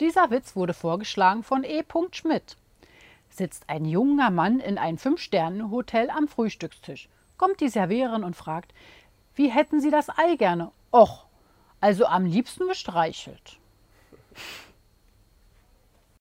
Dieser Witz wurde vorgeschlagen von E. Schmidt. Sitzt ein junger Mann in einem Fünf-Sterne-Hotel am Frühstückstisch. Kommt die Serviererin und fragt, wie hätten Sie das Ei gerne? Och, also am liebsten gestreichelt.